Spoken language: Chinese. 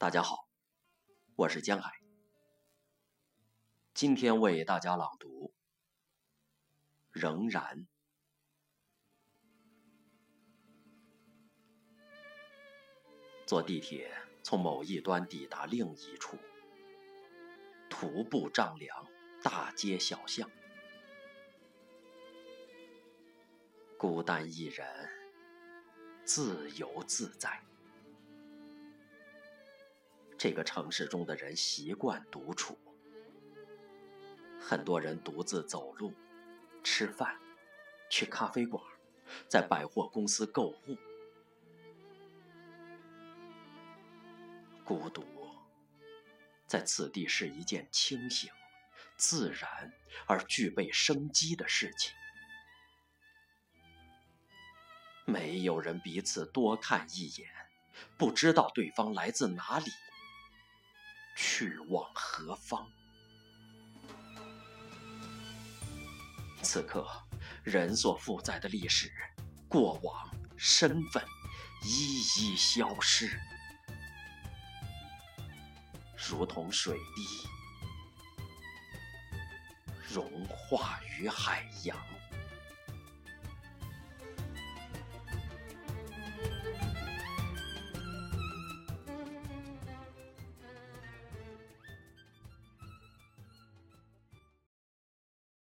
大家好，我是江海，今天为大家朗读《仍然》。坐地铁从某一端抵达另一处，徒步丈量大街小巷，孤单一人，自由自在。这个城市中的人习惯独处，很多人独自走路、吃饭、去咖啡馆、在百货公司购物。孤独在此地是一件清醒、自然而具备生机的事情。没有人彼此多看一眼，不知道对方来自哪里。去往何方？此刻，人所负载的历史、过往、身份，一一消失，如同水滴融化于海洋。